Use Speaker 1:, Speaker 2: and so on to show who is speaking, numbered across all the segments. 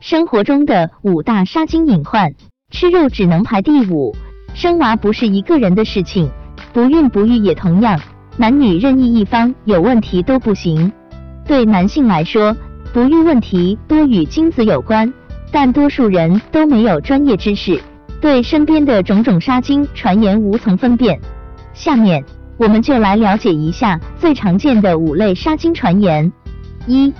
Speaker 1: 生活中的五大杀精隐患，吃肉只能排第五。生娃不是一个人的事情，不孕不育也同样，男女任意一方有问题都不行。对男性来说，不育问题多与精子有关，但多数人都没有专业知识，对身边的种种杀精传言无从分辨。下面我们就来了解一下最常见的五类杀精传言。一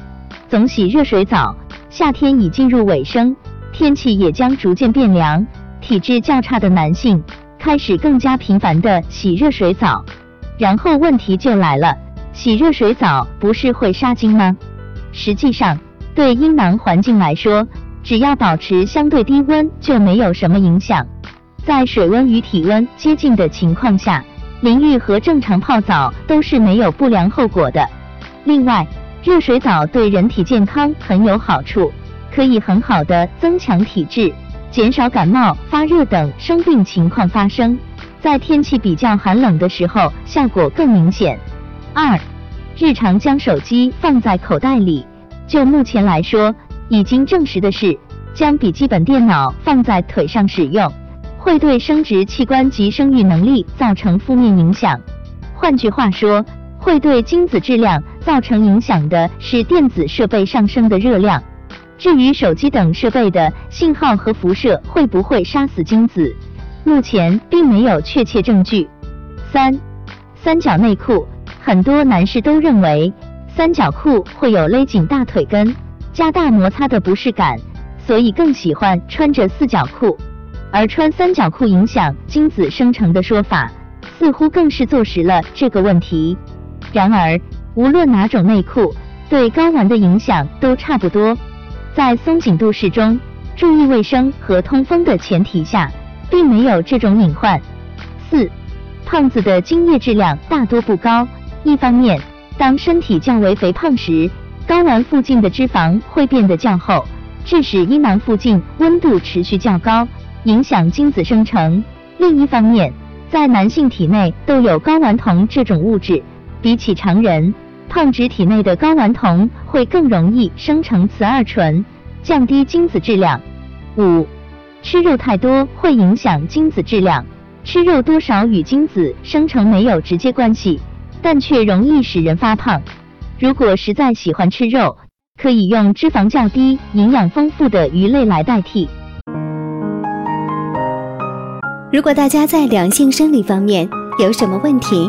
Speaker 1: 总洗热水澡，夏天已进入尾声，天气也将逐渐变凉，体质较差的男性开始更加频繁的洗热水澡。然后问题就来了，洗热水澡不是会杀精吗？实际上，对阴囊环境来说，只要保持相对低温就没有什么影响。在水温与体温接近的情况下，淋浴和正常泡澡都是没有不良后果的。另外，热水澡对人体健康很有好处，可以很好的增强体质，减少感冒、发热等生病情况发生。在天气比较寒冷的时候，效果更明显。二、日常将手机放在口袋里，就目前来说，已经证实的是，将笔记本电脑放在腿上使用，会对生殖器官及生育能力造成负面影响。换句话说，会对精子质量造成影响的是电子设备上升的热量。至于手机等设备的信号和辐射会不会杀死精子，目前并没有确切证据。三、三角内裤，很多男士都认为三角裤会有勒紧大腿根、加大摩擦的不适感，所以更喜欢穿着四角裤，而穿三角裤影响精子生成的说法，似乎更是坐实了这个问题。然而，无论哪种内裤，对睾丸的影响都差不多。在松紧度适中、注意卫生和通风的前提下，并没有这种隐患。四、胖子的精液质量大多不高。一方面，当身体较为肥胖时，睾丸附近的脂肪会变得较厚，致使阴囊附近温度持续较高，影响精子生成。另一方面，在男性体内都有睾丸酮这种物质。比起常人，胖子体内的睾丸酮会更容易生成雌二醇，降低精子质量。五、吃肉太多会影响精子质量。吃肉多少与精子生成没有直接关系，但却容易使人发胖。如果实在喜欢吃肉，可以用脂肪较低、营养丰富的鱼类来代替。
Speaker 2: 如果大家在两性生理方面有什么问题，